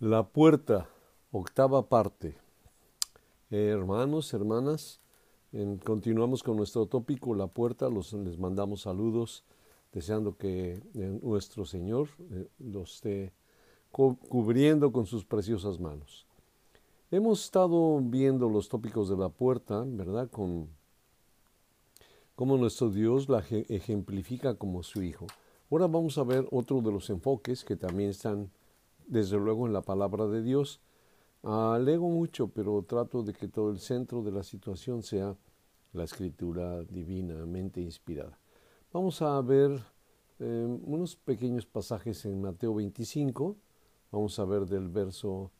La puerta, octava parte. Eh, hermanos, hermanas, continuamos con nuestro tópico, la puerta. Los, les mandamos saludos, deseando que eh, nuestro Señor eh, los esté cubriendo con sus preciosas manos. Hemos estado viendo los tópicos de la puerta, ¿verdad? Con cómo nuestro Dios la ejemplifica como su Hijo. Ahora vamos a ver otro de los enfoques que también están desde luego en la palabra de Dios. Alego mucho, pero trato de que todo el centro de la situación sea la escritura divinamente inspirada. Vamos a ver eh, unos pequeños pasajes en Mateo 25. Vamos a ver del verso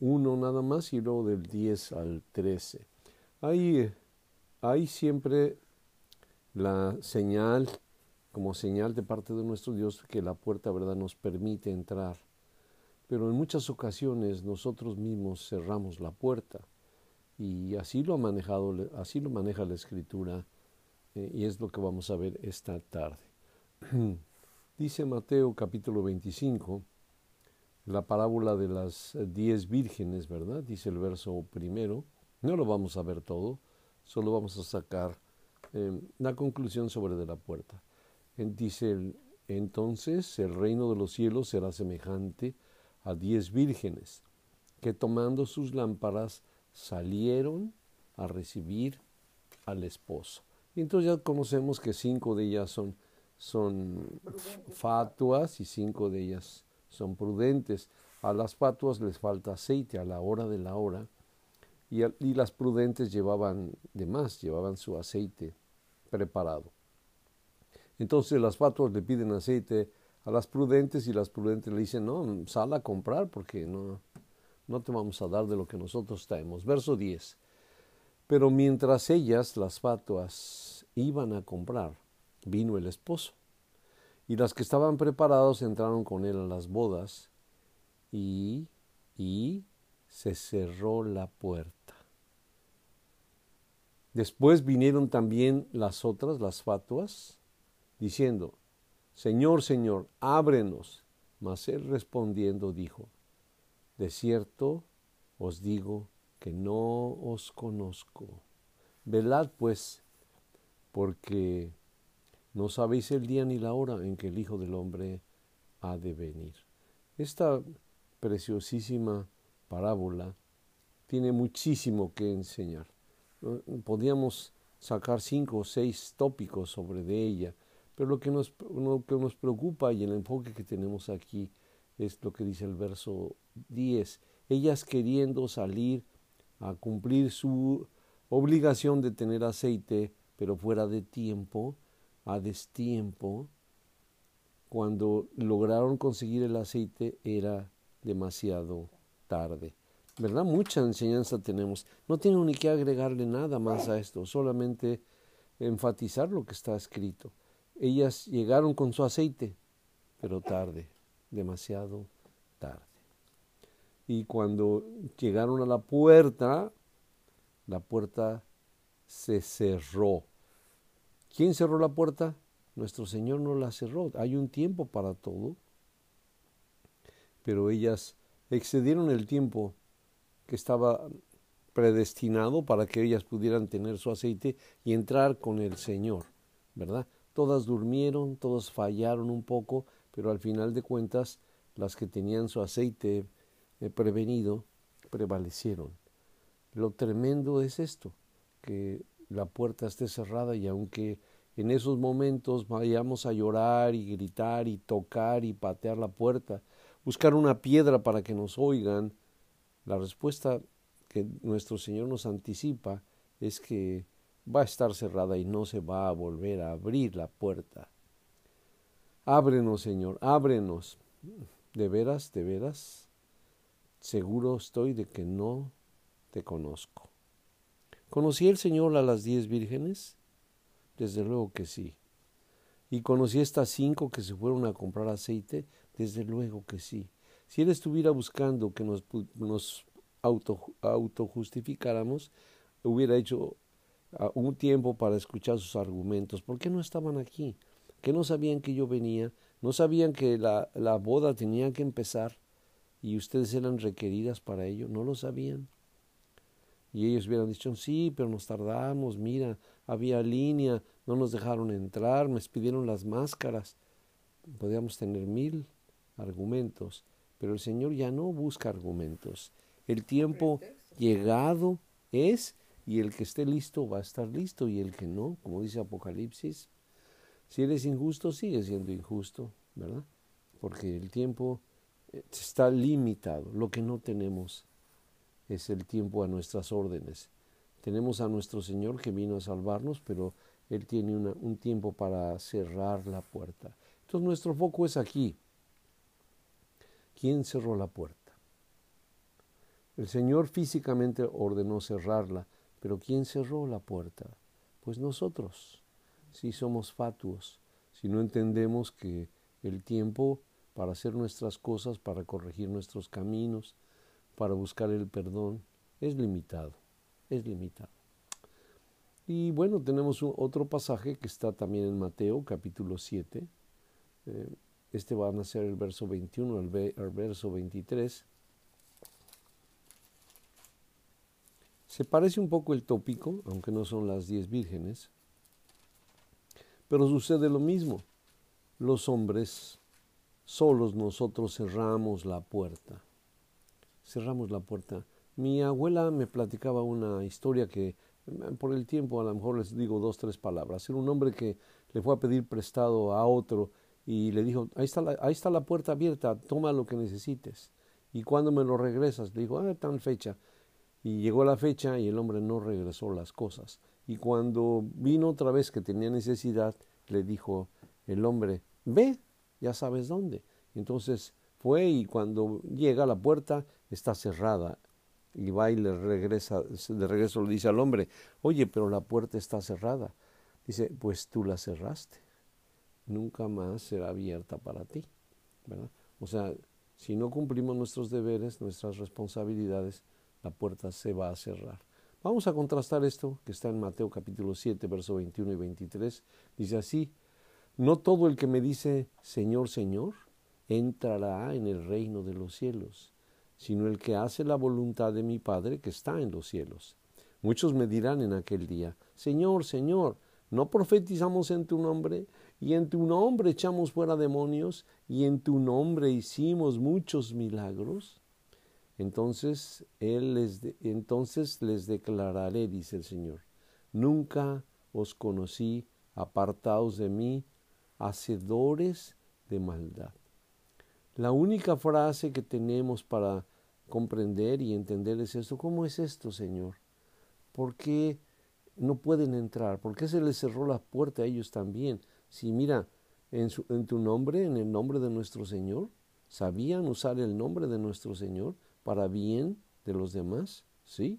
1 nada más y luego del 10 al 13. Ahí, hay siempre la señal, como señal de parte de nuestro Dios, que la puerta verdad nos permite entrar pero en muchas ocasiones nosotros mismos cerramos la puerta y así lo ha manejado, así lo maneja la escritura eh, y es lo que vamos a ver esta tarde. Dice Mateo capítulo 25, la parábola de las diez vírgenes, ¿verdad? Dice el verso primero. No lo vamos a ver todo, solo vamos a sacar eh, la conclusión sobre de la puerta. Dice entonces el reino de los cielos será semejante a diez vírgenes, que tomando sus lámparas salieron a recibir al esposo. Y entonces ya conocemos que cinco de ellas son, son fatuas y cinco de ellas son prudentes. A las fatuas les falta aceite a la hora de la hora y, y las prudentes llevaban de más, llevaban su aceite preparado. Entonces las fatuas le piden aceite a las prudentes y las prudentes le dicen, no, sal a comprar porque no, no te vamos a dar de lo que nosotros traemos. Verso 10. Pero mientras ellas, las fatuas, iban a comprar, vino el esposo. Y las que estaban preparados entraron con él a las bodas y, y se cerró la puerta. Después vinieron también las otras, las fatuas, diciendo, Señor, Señor, ábrenos. Mas él respondiendo dijo, De cierto os digo que no os conozco. Velad pues, porque no sabéis el día ni la hora en que el Hijo del Hombre ha de venir. Esta preciosísima parábola tiene muchísimo que enseñar. Podríamos sacar cinco o seis tópicos sobre de ella, pero lo que, nos, lo que nos preocupa y el enfoque que tenemos aquí es lo que dice el verso 10. Ellas queriendo salir a cumplir su obligación de tener aceite, pero fuera de tiempo, a destiempo, cuando lograron conseguir el aceite era demasiado tarde. ¿Verdad? Mucha enseñanza tenemos. No tengo ni que agregarle nada más a esto, solamente enfatizar lo que está escrito. Ellas llegaron con su aceite, pero tarde, demasiado tarde. Y cuando llegaron a la puerta, la puerta se cerró. ¿Quién cerró la puerta? Nuestro Señor no la cerró. Hay un tiempo para todo. Pero ellas excedieron el tiempo que estaba predestinado para que ellas pudieran tener su aceite y entrar con el Señor, ¿verdad? Todas durmieron, todas fallaron un poco, pero al final de cuentas las que tenían su aceite eh, prevenido prevalecieron. Lo tremendo es esto, que la puerta esté cerrada y aunque en esos momentos vayamos a llorar y gritar y tocar y patear la puerta, buscar una piedra para que nos oigan, la respuesta que nuestro Señor nos anticipa es que va a estar cerrada y no se va a volver a abrir la puerta. Ábrenos, Señor, ábrenos. ¿De veras, de veras? Seguro estoy de que no te conozco. ¿Conocí el Señor a las diez vírgenes? Desde luego que sí. ¿Y conocí a estas cinco que se fueron a comprar aceite? Desde luego que sí. Si Él estuviera buscando que nos, nos auto, autojustificáramos, hubiera hecho un tiempo para escuchar sus argumentos. ¿Por qué no estaban aquí? ¿Que no sabían que yo venía? ¿No sabían que la, la boda tenía que empezar? y ustedes eran requeridas para ello, no lo sabían. Y ellos hubieran dicho, sí, pero nos tardamos, mira, había línea, no nos dejaron entrar, me pidieron las máscaras. Podríamos tener mil argumentos, pero el Señor ya no busca argumentos. El tiempo llegado es y el que esté listo va a estar listo y el que no, como dice Apocalipsis, si eres injusto, sigue siendo injusto, ¿verdad? Porque el tiempo eh, está limitado. Lo que no tenemos es el tiempo a nuestras órdenes. Tenemos a nuestro Señor que vino a salvarnos, pero Él tiene un tiempo para cerrar la puerta. Entonces nuestro foco es aquí. ¿Quién cerró la puerta? El Señor físicamente ordenó cerrarla, pero ¿quién cerró la puerta? Pues nosotros, si somos fatuos, si no entendemos que el tiempo para hacer nuestras cosas, para corregir nuestros caminos, para buscar el perdón, es limitado, es limitado. Y bueno, tenemos otro pasaje que está también en Mateo capítulo 7. Eh, este va a ser el verso 21 al, verso 23. Se parece un poco el tópico, aunque no son las diez vírgenes, pero sucede lo mismo. Los hombres, solos nosotros cerramos la puerta. Cerramos la puerta. Mi abuela me platicaba una historia que por el tiempo a lo mejor les digo dos, tres palabras. Era un hombre que le fue a pedir prestado a otro y le dijo, ahí está la, ahí está la puerta abierta, toma lo que necesites. Y cuando me lo regresas, le dijo, ah, tan fecha. Y llegó la fecha y el hombre no regresó las cosas. Y cuando vino otra vez que tenía necesidad, le dijo el hombre, ve, ya sabes dónde. Entonces fue y cuando llega a la puerta está cerrada. Y va y le regresa, de regreso le dice al hombre, oye, pero la puerta está cerrada. Dice, pues tú la cerraste. Nunca más será abierta para ti. O sea, si no cumplimos nuestros deberes, nuestras responsabilidades, la puerta se va a cerrar. Vamos a contrastar esto que está en Mateo capítulo 7, verso 21 y 23. Dice así, no todo el que me dice Señor, Señor, entrará en el reino de los cielos, sino el que hace la voluntad de mi Padre que está en los cielos. Muchos me dirán en aquel día, Señor, Señor, ¿no profetizamos en tu nombre? Y en tu nombre echamos fuera demonios, y en tu nombre hicimos muchos milagros. Entonces, él les entonces les declararé, dice el Señor, nunca os conocí, apartados de mí, hacedores de maldad. La única frase que tenemos para comprender y entender es esto. ¿Cómo es esto, Señor? ¿Por qué no pueden entrar? ¿Por qué se les cerró la puerta a ellos también? Si mira, en, en tu nombre, en el nombre de nuestro Señor, sabían usar el nombre de nuestro Señor, para bien de los demás, ¿sí?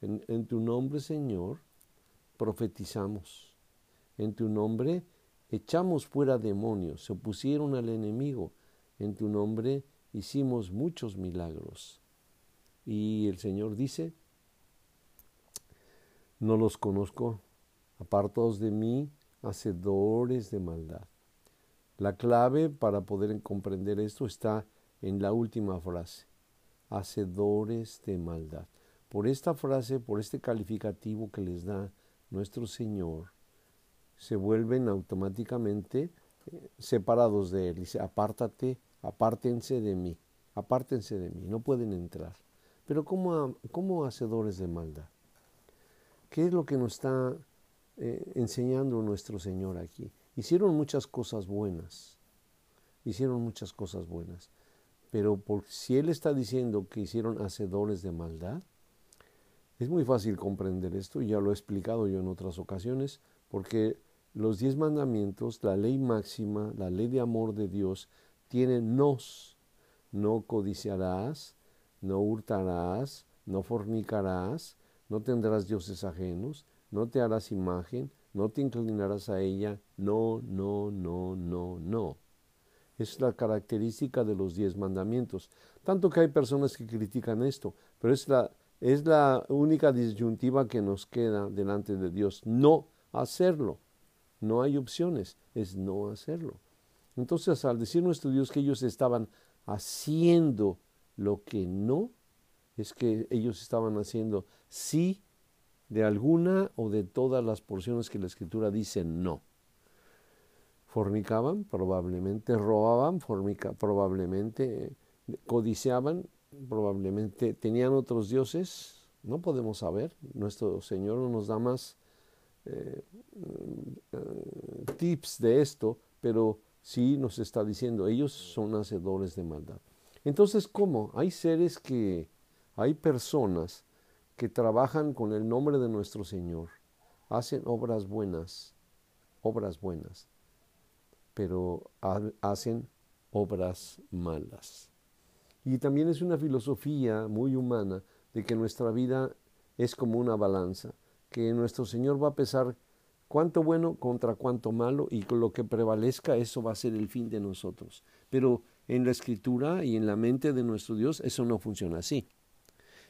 En, tu nombre, Señor, profetizamos. En tu nombre echamos fuera demonios, se opusieron al enemigo. En tu nombre hicimos muchos milagros. Y el Señor dice, no los conozco, apartados de mí, hacedores de maldad. La clave para poder comprender esto está en la última frase hacedores de maldad. Por esta frase, por este calificativo que les da nuestro Señor, se vuelven automáticamente eh, separados de Él. Dice, apártate, apártense de mí, apártense de mí, no pueden entrar. Pero ¿cómo, cómo hacedores de maldad? ¿Qué es lo que nos está eh, enseñando nuestro Señor aquí? Hicieron muchas cosas buenas, hicieron muchas cosas buenas, pero si Él está diciendo que hicieron hacedores de maldad, es muy fácil comprender esto, ya lo he explicado yo en otras ocasiones, porque los diez mandamientos, la ley máxima, la ley de amor de Dios, tienen nos. No codiciarás, no hurtarás, no fornicarás, no tendrás dioses ajenos, no te harás imagen, no te inclinarás a ella, no, no, no, no, no. Es la característica de los diez mandamientos. Tanto que hay personas que critican esto, pero es la, es la única disyuntiva que nos queda delante de Dios. No hacerlo. No hay opciones, es no hacerlo. Entonces, al decir nuestro Dios que ellos estaban haciendo Lo que no es que ellos estaban haciendo sí de alguna o de todas las porciones que la escritura dice no. Fornicaban, probablemente, robaban, fornica, probablemente, codiciaban, probablemente, tenían otros dioses, no podemos saber, nuestro Señor no nos da más eh, eh, tips de esto, pero sí nos está diciendo, ellos son hacedores de maldad. Entonces, ¿cómo? Hay seres que, hay personas que trabajan con el nombre de nuestro Señor, hacen obras buenas, obras buenas, pero hacen obras malas. Y también es una filosofía muy humana de que nuestra vida es como una balanza, que nuestro Señor va a pesar cuánto bueno contra cuánto malo y con lo que prevalezca eso va a ser el fin de nosotros. Pero en la escritura y en la mente de nuestro Dios eso no funciona así.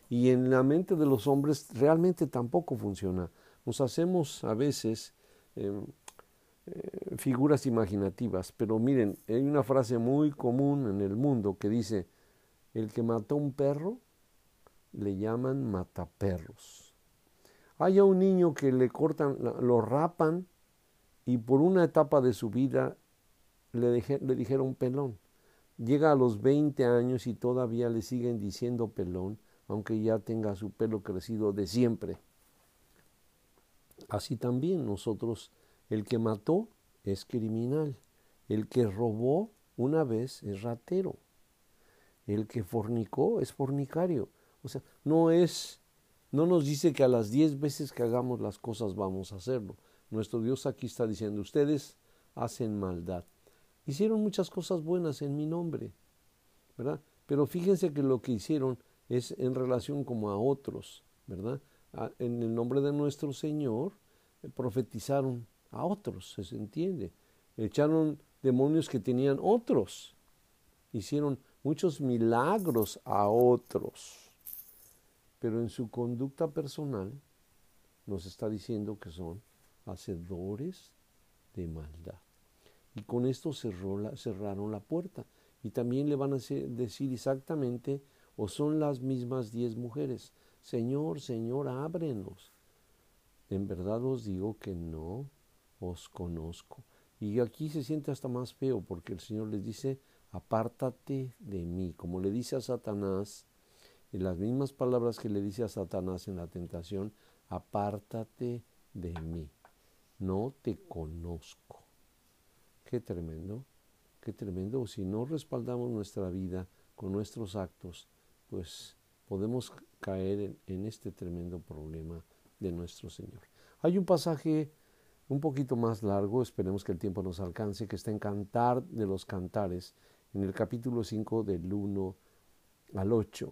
Y en la mente de los hombres realmente tampoco funciona. Nos hacemos a veces em, eh, figuras imaginativas, pero miren, hay una frase muy común en el mundo que dice, el que mató un perro le llaman mataperros. Hay a un niño que le cortan, lo rapan y por una etapa de su vida le, le dijeron pelón. Llega a los 20 años y todavía le siguen diciendo pelón aunque ya tenga su pelo crecido de siempre. Así también nosotros, el que mató es criminal, el que robó una vez es ratero, el que fornicó es fornicario. O sea, no es, no nos dice que a las diez veces que hagamos las cosas vamos a hacerlo. Nuestro Dios aquí está diciendo, ustedes hacen maldad. Hicieron muchas cosas buenas en mi nombre, ¿verdad? Pero fíjense que lo que hicieron es en relación como a otros, ¿verdad? En el nombre de nuestro Señor eh, profetizaron a otros, se entiende. Echaron demonios que tenían otros. Hicieron muchos milagros a otros. Pero en su conducta personal nos está diciendo que son hacedores de maldad. Y con esto cerraron la puerta. Y también le van a decir exactamente ¿O son las mismas diez mujeres? Señor, Señor, ábrenos. En verdad os digo que no os conozco. Y aquí se siente hasta más feo porque el Señor les dice, apártate de mí, como le dice a Satanás, en las mismas palabras que le dice a Satanás en la tentación, apártate de mí, no te conozco. Qué tremendo, qué tremendo. Si no respaldamos nuestra vida con nuestros actos, pues podemos caer en, este tremendo problema de nuestro Señor. Hay un pasaje un poquito más largo, esperemos que el tiempo nos alcance, que está en Cantar de los Cantares, en el capítulo 5 del 1 al 8.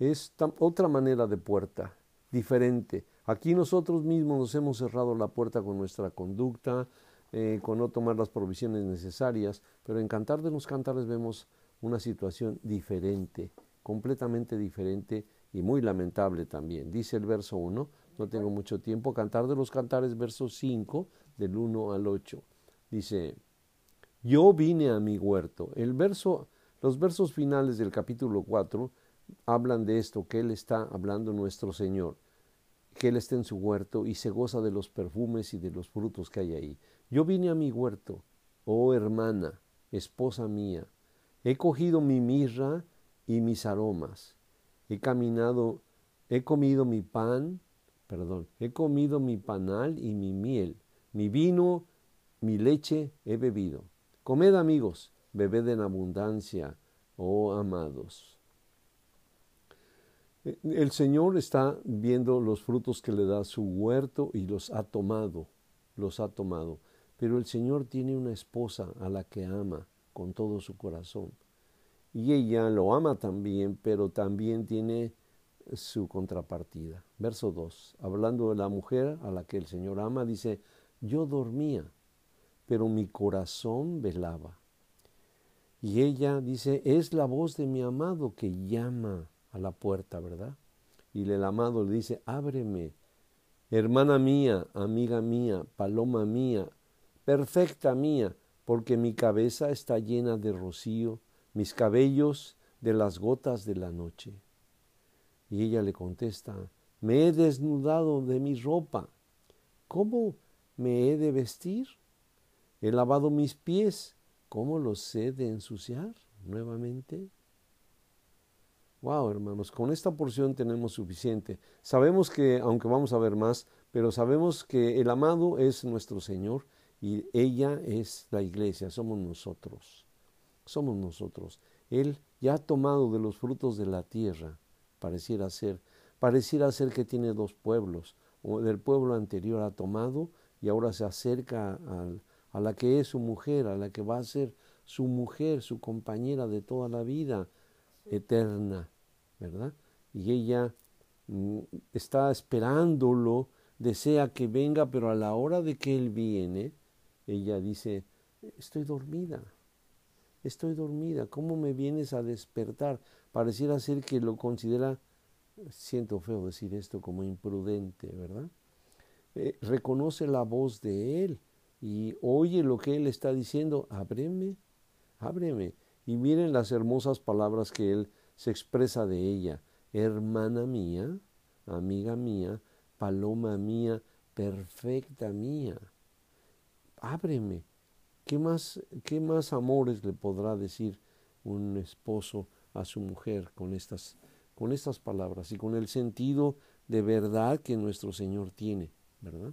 Es otra manera de puerta, diferente. Aquí nosotros mismos nos hemos cerrado la puerta con nuestra conducta, eh, con no tomar las provisiones necesarias, pero en Cantar de los Cantares vemos una situación diferente completamente diferente y muy lamentable también. Dice el verso 1, no tengo mucho tiempo, Cantar de los Cantares, verso 5, del 1 al 8. Dice, yo vine a mi huerto. El verso, los versos finales del capítulo 4 hablan de esto, que Él está hablando nuestro Señor, que Él está en su huerto y se goza de los perfumes y de los frutos que hay ahí. Yo vine a mi huerto, oh hermana, esposa mía, he cogido mi mirra y mis aromas. He caminado, he comido mi pan, perdón, he comido mi panal y mi miel, mi vino, mi leche he bebido. Comed amigos, bebed en abundancia, oh amados. E, el Señor está viendo los frutos que le da su huerto y los ha tomado, los ha tomado. Pero el Señor tiene una esposa a la que ama con todo su corazón y ella lo ama también, pero también tiene su contrapartida. Verso 2, hablando de la mujer a la que el Señor ama, dice, yo dormía, pero mi corazón velaba. Y ella dice, es la voz de mi amado que llama a la puerta, ¿verdad? Y el amado le dice, ábreme, hermana mía, amiga mía, paloma mía, perfecta mía, porque mi cabeza está llena de rocío mis cabellos de las gotas de la noche. Y ella le contesta, me he desnudado de mi ropa. ¿Cómo me he de vestir? He lavado mis pies. ¿Cómo los he de ensuciar nuevamente? Wow, hermanos, con esta porción tenemos suficiente. Sabemos que, aunque vamos a ver más, pero sabemos que el amado es nuestro Señor y ella es la iglesia, somos nosotros. Somos nosotros. Él ya ha tomado de los frutos de la tierra, pareciera ser, pareciera ser que tiene dos pueblos, o del pueblo anterior ha tomado y ahora se acerca a la que es su mujer, a la que va a ser su mujer, su compañera de toda la vida eterna, ¿verdad? Y ella mm, está esperándolo, desea que venga, pero a la hora de que él viene, ella dice, estoy dormida, estoy dormida, ¿cómo me vienes a despertar? Pareciera ser que lo considera, siento feo decir esto, como imprudente, ¿verdad? Eh, reconoce la voz de él y oye lo que él está diciendo, ábreme, ábreme. Y miren las hermosas palabras que él se expresa de ella, hermana mía, amiga mía, paloma mía, perfecta mía ábreme. ¿Qué más, ¿Qué más amores le podrá decir un esposo a su mujer con estas, con estas palabras y con el sentido de verdad que nuestro Señor tiene, ¿verdad?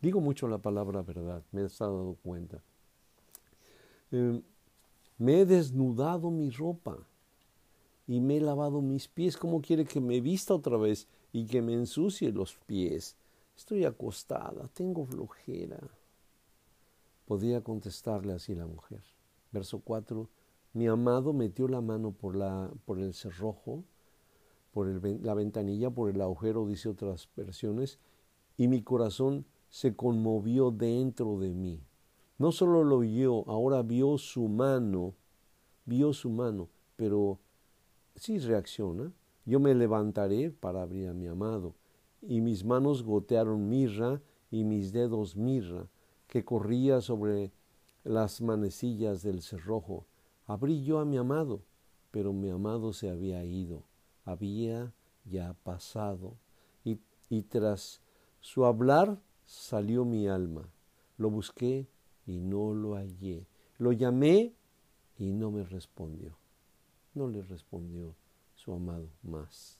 Digo mucho la palabra verdad, me he dado cuenta. Em, me he desnudado mi ropa y me he lavado mis pies. ¿Cómo quiere que me vista otra vez y que me ensucie los pies? Estoy acostada, tengo flojera. Podía contestarle así la mujer. Verso 4. Mi amado metió la mano por, la, por el cerrojo, por la ventanilla, por el agujero, dice otras versiones, y mi corazón se conmovió dentro de mí. No solo lo vio, ahora vio su mano, vio su mano, pero sí reacciona. Yo me levantaré para abrir a mi amado, y mis manos gotearon mirra y mis dedos mirra que corría sobre las manecillas del cerrojo. Abrí yo a mi amado, pero mi amado se había ido, había ya pasado, y, y tras su hablar salió mi alma. Lo busqué y no lo hallé. Lo llamé y no me respondió. No le respondió su amado más.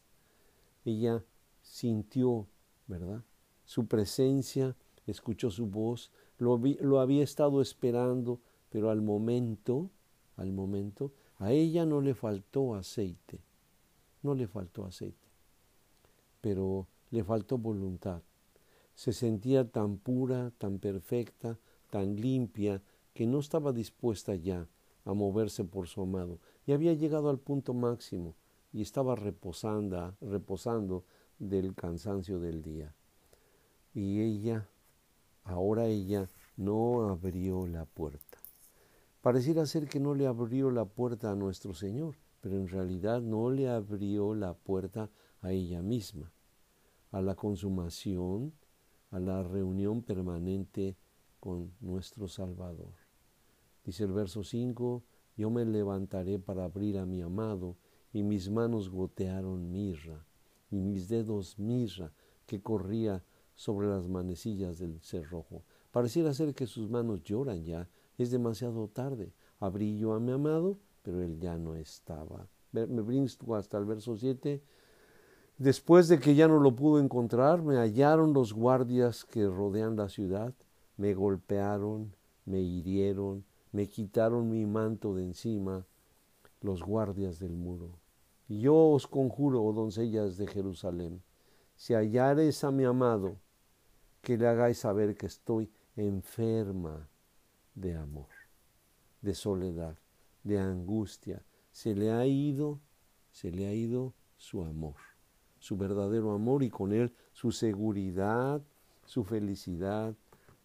Ella sintió, ¿verdad? Su presencia, escuchó su voz, lo, había estado esperando, pero al momento, al momento, a ella no le faltó aceite, no le faltó aceite, pero le faltó voluntad. Se sentía tan pura, tan perfecta, tan limpia, que no estaba dispuesta ya a moverse por su amado, y había llegado al punto máximo y estaba reposando, reposando del cansancio del día. Y ella Ahora ella no abrió la puerta. Pareciera ser que no le abrió la puerta a nuestro Señor, pero en realidad no le abrió la puerta a ella misma, a la consumación, a la reunión permanente con nuestro Salvador. Dice el verso 5, yo me levantaré para abrir a mi amado, y mis manos gotearon mirra, y mis dedos mirra que corría sobre las manecillas del cerrojo. Pareciera ser que sus manos lloran ya, es demasiado tarde. Abrí yo a mi amado, pero él ya no estaba. Me brinco hasta el verso 7. Después de que ya no lo pudo encontrar, me hallaron los guardias que rodean la ciudad, me golpearon, me hirieron, me quitaron mi manto de encima, los guardias del muro. Yo os conjuro, oh doncellas de Jerusalén, si hallares a mi amado, que le hagáis saber que estoy enferma de amor, de soledad, de angustia. Se le ha ido, se le ha ido su amor, su verdadero amor y con él su seguridad, su felicidad,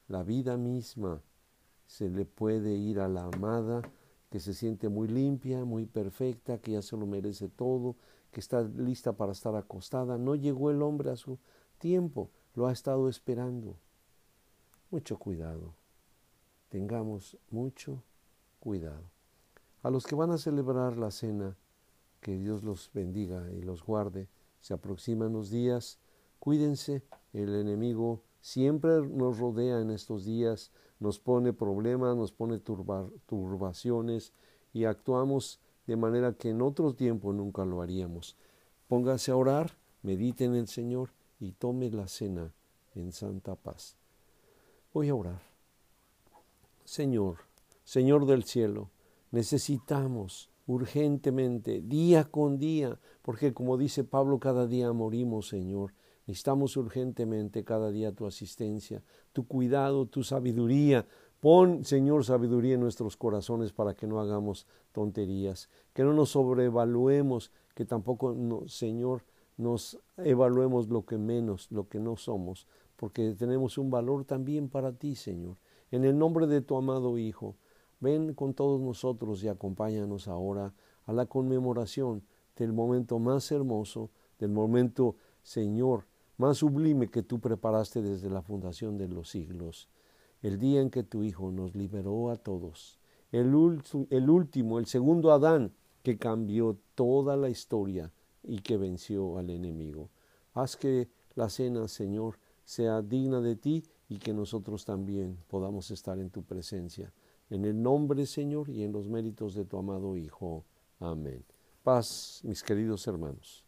la vida misma. Se le puede ir a la amada que se siente muy limpia, muy perfecta, que ya se lo merece todo, que está lista para estar acostada. No llegó el hombre a su tiempo, lo ha estado esperando. Mucho cuidado. Tengamos mucho cuidado. A los que van a celebrar la cena Que Dios los bendiga y los guarde. Se aproximan los días. Cuídense. El enemigo siempre nos rodea en estos días, nos pone problemas, nos pone turbaciones y actuamos de manera que en otro tiempo nunca lo haríamos. Póngase a orar, medite en el Señor y tome la cena en santa paz. Voy a orar. Señor, Señor del cielo, necesitamos urgentemente, día con día, porque como dice Pablo, cada día morimos, Señor. Necesitamos urgentemente cada día tu asistencia, tu cuidado, tu sabiduría. Pon, Señor, sabiduría en nuestros corazones para que no hagamos tonterías, que no nos sobrevaluemos, que tampoco, Señor, nos evaluemos lo que menos, lo que no somos, porque tenemos un valor también para ti, Señor. En el nombre de tu amado Hijo, ven con todos nosotros y acompáñanos ahora a la conmemoración del momento más hermoso, del momento, Señor, más sublime que tú preparaste desde la fundación de los siglos, el día en que tu Hijo nos liberó a todos, el, el último, el segundo Adán, que cambió toda la historia y que venció al enemigo. Haz que la cena, Señor, sea digna de ti y que nosotros también podamos estar en tu presencia. En el nombre, Señor, y en los méritos de tu amado Hijo. Amén. Paz, mis queridos hermanos.